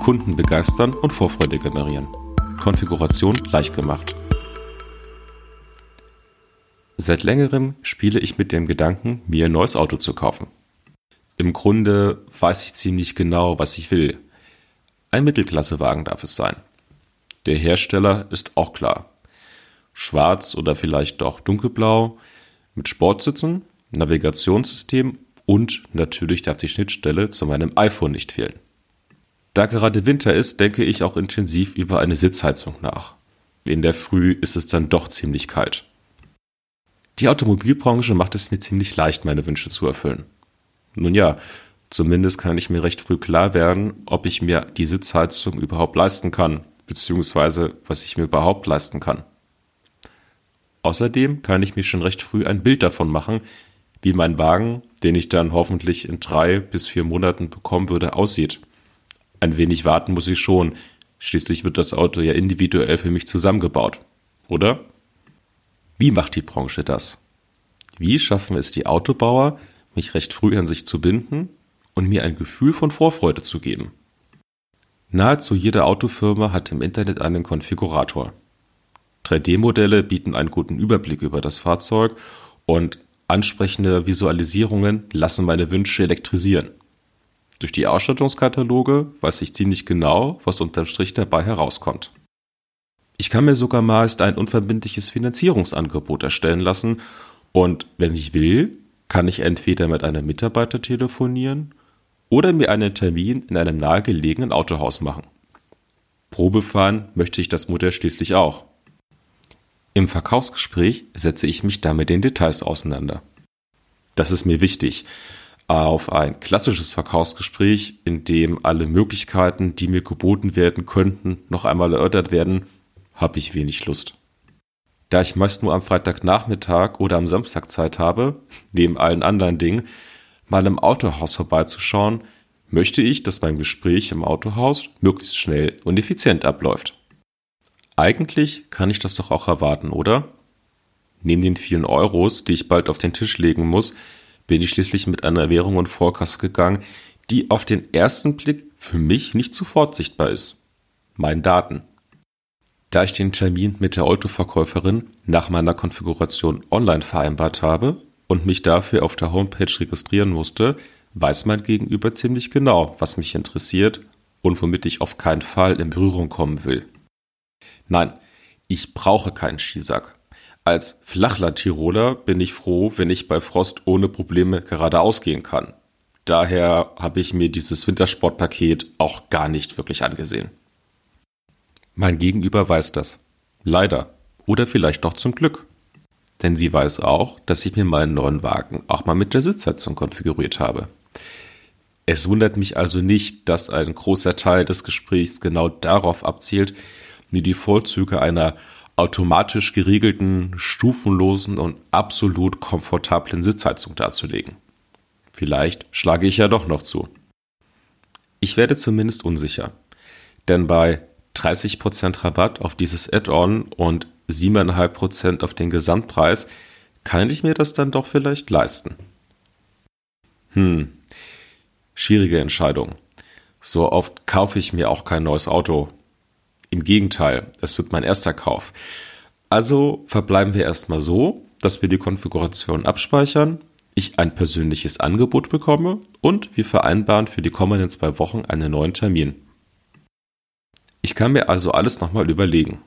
Kunden begeistern und Vorfreude generieren. Konfiguration leicht gemacht. Seit längerem spiele ich mit dem Gedanken, mir ein neues Auto zu kaufen. Im Grunde weiß ich ziemlich genau, was ich will. Ein Mittelklassewagen darf es sein. Der Hersteller ist auch klar. Schwarz oder vielleicht doch dunkelblau, mit Sportsitzen, Navigationssystem und natürlich darf die Schnittstelle zu meinem iPhone nicht fehlen. Da gerade Winter ist, denke ich auch intensiv über eine Sitzheizung nach. In der Früh ist es dann doch ziemlich kalt. Die Automobilbranche macht es mir ziemlich leicht, meine Wünsche zu erfüllen. Nun ja, zumindest kann ich mir recht früh klar werden, ob ich mir die Sitzheizung überhaupt leisten kann, beziehungsweise was ich mir überhaupt leisten kann. Außerdem kann ich mir schon recht früh ein Bild davon machen, wie mein Wagen, den ich dann hoffentlich in drei bis vier Monaten bekommen würde, aussieht. Ein wenig warten muss ich schon, schließlich wird das Auto ja individuell für mich zusammengebaut, oder? Wie macht die Branche das? Wie schaffen es die Autobauer, mich recht früh an sich zu binden und mir ein Gefühl von Vorfreude zu geben? Nahezu jede Autofirma hat im Internet einen Konfigurator. 3D-Modelle bieten einen guten Überblick über das Fahrzeug und ansprechende Visualisierungen lassen meine Wünsche elektrisieren. Durch die Ausstattungskataloge weiß ich ziemlich genau, was unterm Strich dabei herauskommt. Ich kann mir sogar meist ein unverbindliches Finanzierungsangebot erstellen lassen und wenn ich will, kann ich entweder mit einem Mitarbeiter telefonieren oder mir einen Termin in einem nahegelegenen Autohaus machen. Probefahren möchte ich das Modell schließlich auch. Im Verkaufsgespräch setze ich mich damit den Details auseinander. Das ist mir wichtig. Auf ein klassisches Verkaufsgespräch, in dem alle Möglichkeiten, die mir geboten werden könnten, noch einmal erörtert werden, habe ich wenig Lust. Da ich meist nur am Freitagnachmittag oder am Samstag Zeit habe, neben allen anderen Dingen, mal im Autohaus vorbeizuschauen, möchte ich, dass mein Gespräch im Autohaus möglichst schnell und effizient abläuft. Eigentlich kann ich das doch auch erwarten, oder? Neben den vielen Euros, die ich bald auf den Tisch legen muss, bin ich schließlich mit einer Währung und Vorkasse gegangen, die auf den ersten Blick für mich nicht sofort sichtbar ist. Meinen Daten. Da ich den Termin mit der Autoverkäuferin nach meiner Konfiguration online vereinbart habe und mich dafür auf der Homepage registrieren musste, weiß mein Gegenüber ziemlich genau, was mich interessiert und womit ich auf keinen Fall in Berührung kommen will. Nein, ich brauche keinen Skisack. Als Flachland-Tiroler bin ich froh, wenn ich bei Frost ohne Probleme geradeaus gehen kann. Daher habe ich mir dieses Wintersportpaket auch gar nicht wirklich angesehen. Mein Gegenüber weiß das. Leider. Oder vielleicht doch zum Glück. Denn sie weiß auch, dass ich mir meinen neuen Wagen auch mal mit der Sitzheizung konfiguriert habe. Es wundert mich also nicht, dass ein großer Teil des Gesprächs genau darauf abzielt, mir die Vorzüge einer automatisch geregelten, stufenlosen und absolut komfortablen Sitzheizung darzulegen. Vielleicht schlage ich ja doch noch zu. Ich werde zumindest unsicher. Denn bei 30% Rabatt auf dieses Add-on und 7,5% auf den Gesamtpreis, kann ich mir das dann doch vielleicht leisten? Hm, schwierige Entscheidung. So oft kaufe ich mir auch kein neues Auto. Im Gegenteil, es wird mein erster Kauf. Also verbleiben wir erstmal so, dass wir die Konfiguration abspeichern, ich ein persönliches Angebot bekomme und wir vereinbaren für die kommenden zwei Wochen einen neuen Termin. Ich kann mir also alles nochmal überlegen.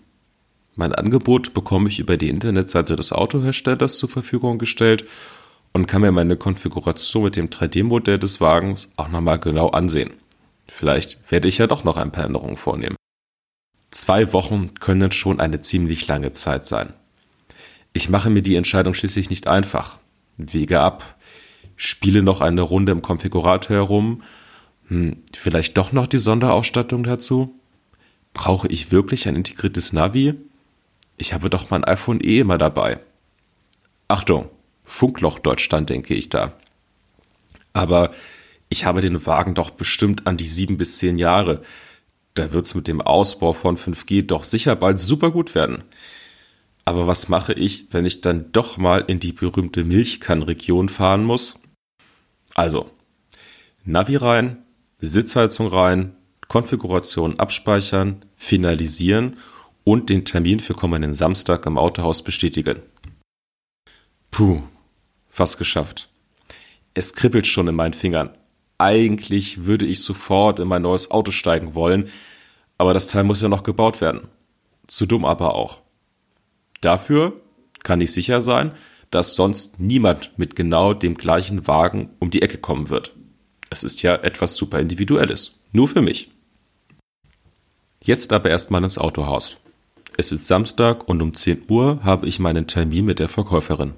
Mein Angebot bekomme ich über die Internetseite des Autoherstellers zur Verfügung gestellt und kann mir meine Konfiguration mit dem 3D-Modell des Wagens auch nochmal genau ansehen. Vielleicht werde ich ja doch noch ein paar Änderungen vornehmen. Zwei Wochen können schon eine ziemlich lange Zeit sein. Ich mache mir die Entscheidung schließlich nicht einfach. Wege ab, spiele noch eine Runde im Konfigurator herum, hm, vielleicht doch noch die Sonderausstattung dazu. Brauche ich wirklich ein integriertes Navi? Ich habe doch mein iPhone eh immer dabei. Achtung, Funkloch Deutschland denke ich da. Aber ich habe den Wagen doch bestimmt an die sieben bis zehn Jahre. Da wird's mit dem Ausbau von 5G doch sicher bald super gut werden. Aber was mache ich, wenn ich dann doch mal in die berühmte Milchkannregion fahren muss? Also, Navi rein, Sitzheizung rein, Konfiguration abspeichern, finalisieren und den Termin für kommenden Samstag im Autohaus bestätigen. Puh, fast geschafft. Es kribbelt schon in meinen Fingern. Eigentlich würde ich sofort in mein neues Auto steigen wollen, aber das Teil muss ja noch gebaut werden. Zu dumm aber auch. Dafür kann ich sicher sein, dass sonst niemand mit genau dem gleichen Wagen um die Ecke kommen wird. Es ist ja etwas super Individuelles. Nur für mich. Jetzt aber erstmal ins Autohaus. Es ist Samstag und um 10 Uhr habe ich meinen Termin mit der Verkäuferin.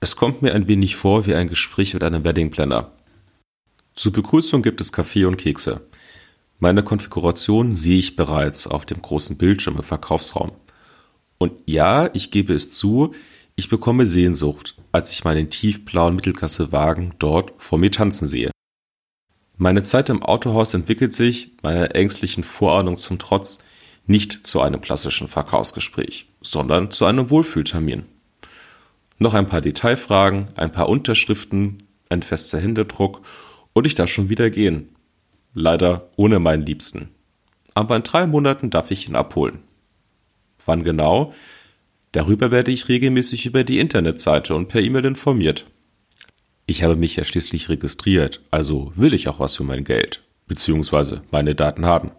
Es kommt mir ein wenig vor wie ein Gespräch mit einem Weddingplanner. Zur Begrüßung gibt es Kaffee und Kekse. Meine Konfiguration sehe ich bereits auf dem großen Bildschirm im Verkaufsraum. Und ja, ich gebe es zu, ich bekomme Sehnsucht, als ich meinen tiefblauen Mittelklassewagen dort vor mir tanzen sehe. Meine Zeit im Autohaus entwickelt sich, meiner ängstlichen Vorahnung zum Trotz, nicht zu einem klassischen Verkaufsgespräch, sondern zu einem Wohlfühltermin. Noch ein paar Detailfragen, ein paar Unterschriften, ein fester Händedruck und ich darf schon wieder gehen. Leider ohne meinen Liebsten. Aber in drei Monaten darf ich ihn abholen. Wann genau? Darüber werde ich regelmäßig über die Internetseite und per E-Mail informiert. Ich habe mich ja schließlich registriert, also will ich auch was für mein Geld, beziehungsweise meine Daten haben.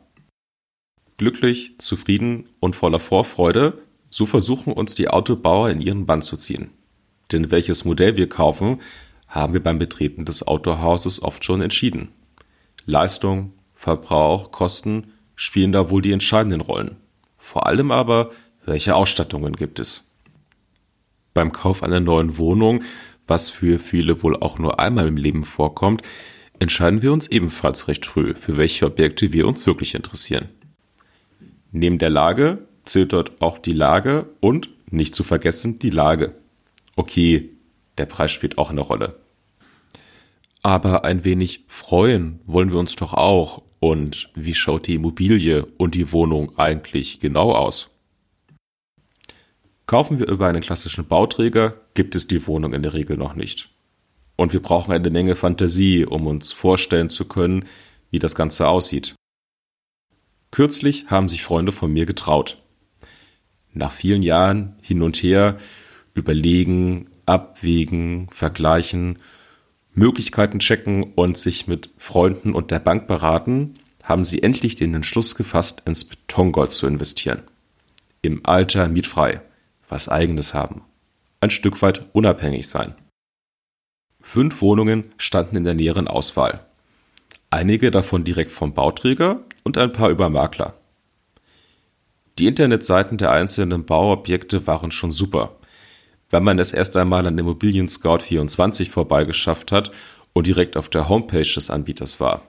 Glücklich, zufrieden und voller Vorfreude, so versuchen uns die Autobauer in ihren Bann zu ziehen. Denn welches Modell wir kaufen, haben wir beim Betreten des Autohauses oft schon entschieden. Leistung, Verbrauch, Kosten spielen da wohl die entscheidenden Rollen. Vor allem aber, welche Ausstattungen gibt es? Beim Kauf einer neuen Wohnung, was für viele wohl auch nur einmal im Leben vorkommt, entscheiden wir uns ebenfalls recht früh, für welche Objekte wir uns wirklich interessieren. Neben der Lage zählt dort auch die Lage und, nicht zu vergessen, die Lage. Okay, der Preis spielt auch eine Rolle. Aber ein wenig freuen wollen wir uns doch auch. Und wie schaut die Immobilie und die Wohnung eigentlich genau aus? Kaufen wir über einen klassischen Bauträger, gibt es die Wohnung in der Regel noch nicht. Und wir brauchen eine Menge Fantasie, um uns vorstellen zu können, wie das Ganze aussieht. Kürzlich haben sich Freunde von mir getraut. Nach vielen Jahren hin und her überlegen, abwägen, vergleichen, Möglichkeiten checken und sich mit Freunden und der Bank beraten, haben sie endlich den Entschluss gefasst, ins Betongold zu investieren. Im Alter mietfrei, was eigenes haben, ein Stück weit unabhängig sein. Fünf Wohnungen standen in der näheren Auswahl. Einige davon direkt vom Bauträger und ein paar über Makler. Die Internetseiten der einzelnen Bauobjekte waren schon super. Wenn man es erst einmal an Immobilien Scout 24 vorbeigeschafft hat und direkt auf der Homepage des Anbieters war.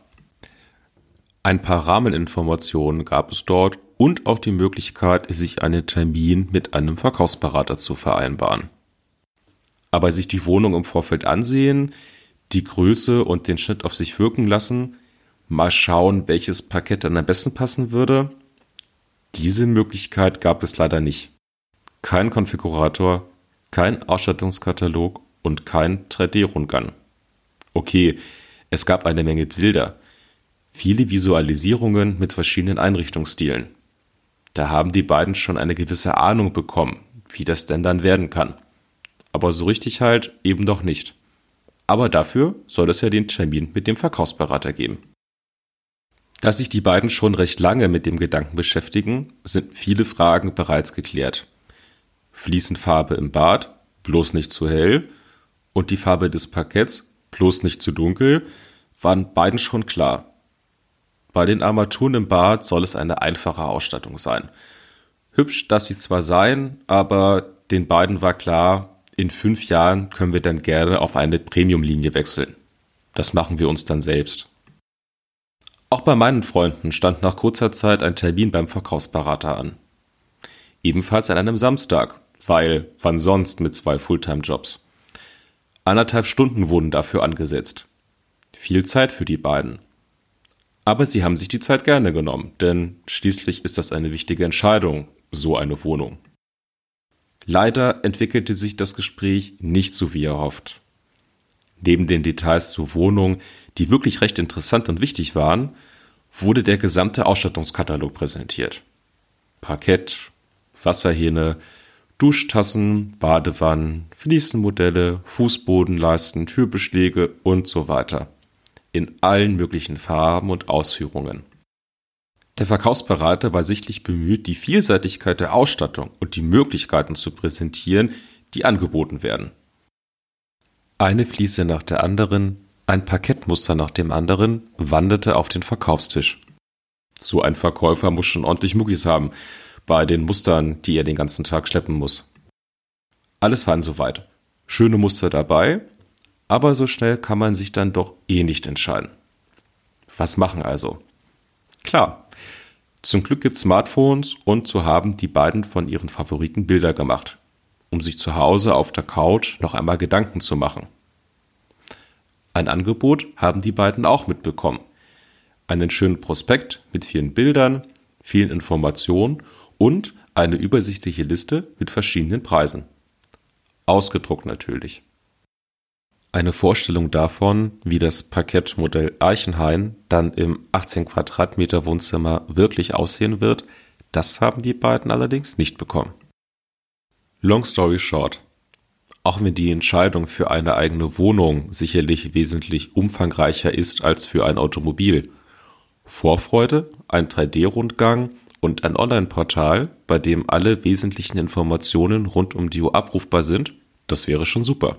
Ein paar Rahmeninformationen gab es dort und auch die Möglichkeit, sich einen Termin mit einem Verkaufsberater zu vereinbaren. Aber sich die Wohnung im Vorfeld ansehen, die Größe und den Schnitt auf sich wirken lassen, mal schauen, welches Parkett dann am besten passen würde. Diese Möglichkeit gab es leider nicht. Kein Konfigurator, kein Ausstattungskatalog und kein 3D-Rundgang. Okay, es gab eine Menge Bilder, viele Visualisierungen mit verschiedenen Einrichtungsstilen. Da haben die beiden schon eine gewisse Ahnung bekommen, wie das denn dann werden kann. Aber so richtig halt eben doch nicht. Aber dafür soll es ja den Termin mit dem Verkaufsberater geben. Da sich die beiden schon recht lange mit dem Gedanken beschäftigen, sind viele Fragen bereits geklärt. Fließend Farbe im Bad, bloß nicht zu hell, und die Farbe des Parketts, bloß nicht zu dunkel, waren beiden schon klar. Bei den Armaturen im Bad soll es eine einfache Ausstattung sein. Hübsch darf sie zwar sein, aber den beiden war klar, in fünf Jahren können wir dann gerne auf eine Premium-Linie wechseln. Das machen wir uns dann selbst. Auch bei meinen Freunden stand nach kurzer Zeit ein Termin beim Verkaufsberater an. Ebenfalls an einem Samstag, weil wann sonst mit zwei Fulltime-Jobs. Anderthalb Stunden wurden dafür angesetzt. Viel Zeit für die beiden. Aber sie haben sich die Zeit gerne genommen, denn schließlich ist das eine wichtige Entscheidung, so eine Wohnung. Leider entwickelte sich das Gespräch nicht so wie erhofft. Neben den Details zur Wohnung, die wirklich recht interessant und wichtig waren, wurde der gesamte Ausstattungskatalog präsentiert. Parkett, Wasserhähne, Duschtassen, Badewannen, Fliesenmodelle, Fußbodenleisten, Türbeschläge und so weiter. In allen möglichen Farben und Ausführungen. Der Verkaufsberater war sichtlich bemüht, die Vielseitigkeit der Ausstattung und die Möglichkeiten zu präsentieren, die angeboten werden. Eine Fliese nach der anderen, ein Parkettmuster nach dem anderen wanderte auf den Verkaufstisch. So ein Verkäufer muss schon ordentlich Muckis haben bei den Mustern, die er den ganzen Tag schleppen muss. Alles fein soweit. Schöne Muster dabei, aber so schnell kann man sich dann doch eh nicht entscheiden. Was machen also? Klar, zum Glück gibt's Smartphones und so haben die beiden von ihren Favoriten Bilder gemacht, um sich zu Hause auf der Couch noch einmal Gedanken zu machen. Ein Angebot haben die beiden auch mitbekommen. Einen schönen Prospekt mit vielen Bildern, vielen Informationen und eine übersichtliche Liste mit verschiedenen Preisen. Ausgedruckt natürlich. Eine Vorstellung davon, wie das Parkettmodell Eichenhain dann im 18 Quadratmeter Wohnzimmer wirklich aussehen wird, das haben die beiden allerdings nicht bekommen. Long story short. Auch wenn die Entscheidung für eine eigene Wohnung sicherlich wesentlich umfangreicher ist als für ein Automobil, Vorfreude, ein 3D-Rundgang und ein Online-Portal, bei dem alle wesentlichen Informationen rund um die Uhr abrufbar sind, das wäre schon super.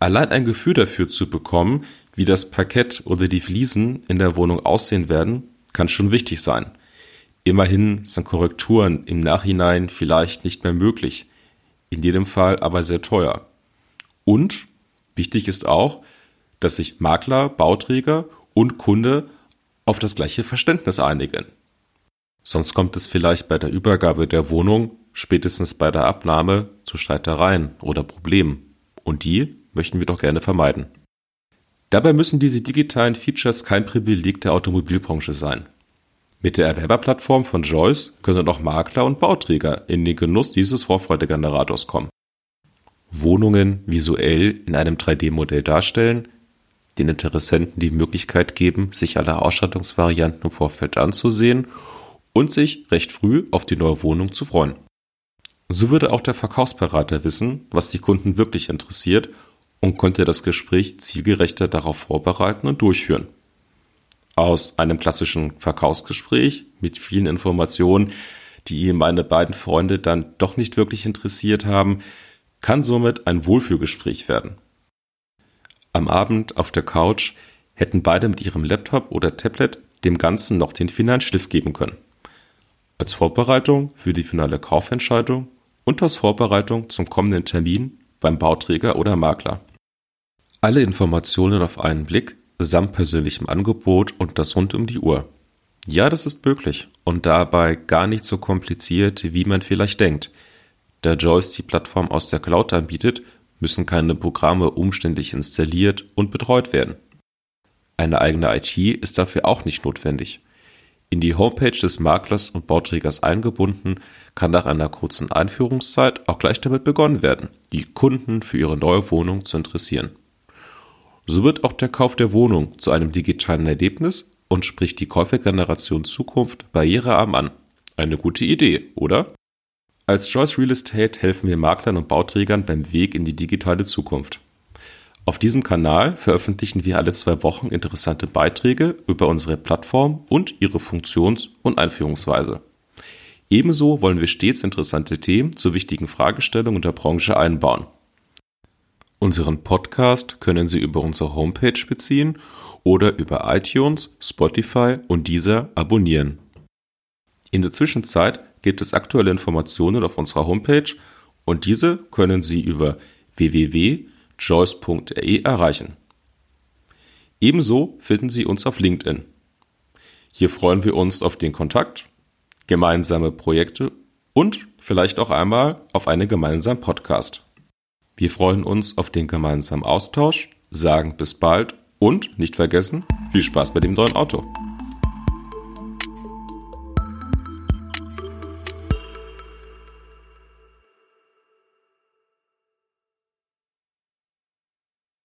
Allein ein Gefühl dafür zu bekommen, wie das Parkett oder die Fliesen in der Wohnung aussehen werden, kann schon wichtig sein. Immerhin sind Korrekturen im Nachhinein vielleicht nicht mehr möglich, in jedem Fall aber sehr teuer. Und wichtig ist auch, dass sich Makler, Bauträger und Kunde auf das gleiche Verständnis einigen. Sonst kommt es vielleicht bei der Übergabe der Wohnung, spätestens bei der Abnahme, zu Streitereien oder Problemen. Und die möchten wir doch gerne vermeiden. Dabei müssen diese digitalen Features kein Privileg der Automobilbranche sein. Mit der Erwerberplattform von Joyce können auch Makler und Bauträger in den Genuss dieses Vorfreudegenerators kommen. Wohnungen visuell in einem 3D-Modell darstellen, den Interessenten die Möglichkeit geben, sich alle Ausstattungsvarianten im Vorfeld anzusehen und sich recht früh auf die neue Wohnung zu freuen. So würde auch der Verkaufsberater wissen, was die Kunden wirklich interessiert und konnte das Gespräch zielgerechter darauf vorbereiten und durchführen. Aus einem klassischen Verkaufsgespräch mit vielen Informationen, die meine beiden Freunde dann doch nicht wirklich interessiert haben, kann somit ein Wohlfühlgespräch werden. Am Abend auf der Couch hätten beide mit ihrem Laptop oder Tablet dem Ganzen noch den finalen Stift geben können als Vorbereitung für die finale Kaufentscheidung und als Vorbereitung zum kommenden Termin beim Bauträger oder Makler. Alle Informationen auf einen Blick samt persönlichem Angebot und das rund um die Uhr. Ja, das ist möglich und dabei gar nicht so kompliziert, wie man vielleicht denkt. Da Joyce die Plattform aus der Cloud anbietet, müssen keine Programme umständlich installiert und betreut werden. Eine eigene IT ist dafür auch nicht notwendig. In die Homepage des Maklers und Bauträgers eingebunden, kann nach einer kurzen Einführungszeit auch gleich damit begonnen werden, die Kunden für ihre neue Wohnung zu interessieren. So wird auch der Kauf der Wohnung zu einem digitalen Erlebnis und spricht die Käufergeneration Zukunft barrierearm an. Eine gute Idee, oder? Als Choice Real Estate helfen wir Maklern und Bauträgern beim Weg in die digitale Zukunft. Auf diesem Kanal veröffentlichen wir alle zwei Wochen interessante Beiträge über unsere Plattform und ihre Funktions- und Einführungsweise. Ebenso wollen wir stets interessante Themen zu wichtigen Fragestellungen der Branche einbauen. Unseren Podcast können Sie über unsere Homepage beziehen oder über iTunes, Spotify und dieser abonnieren. In der Zwischenzeit gibt es aktuelle Informationen auf unserer Homepage und diese können Sie über www joyce.de erreichen. Ebenso finden Sie uns auf LinkedIn. Hier freuen wir uns auf den Kontakt, gemeinsame Projekte und vielleicht auch einmal auf einen gemeinsamen Podcast. Wir freuen uns auf den gemeinsamen Austausch, sagen bis bald und nicht vergessen, viel Spaß bei dem neuen Auto.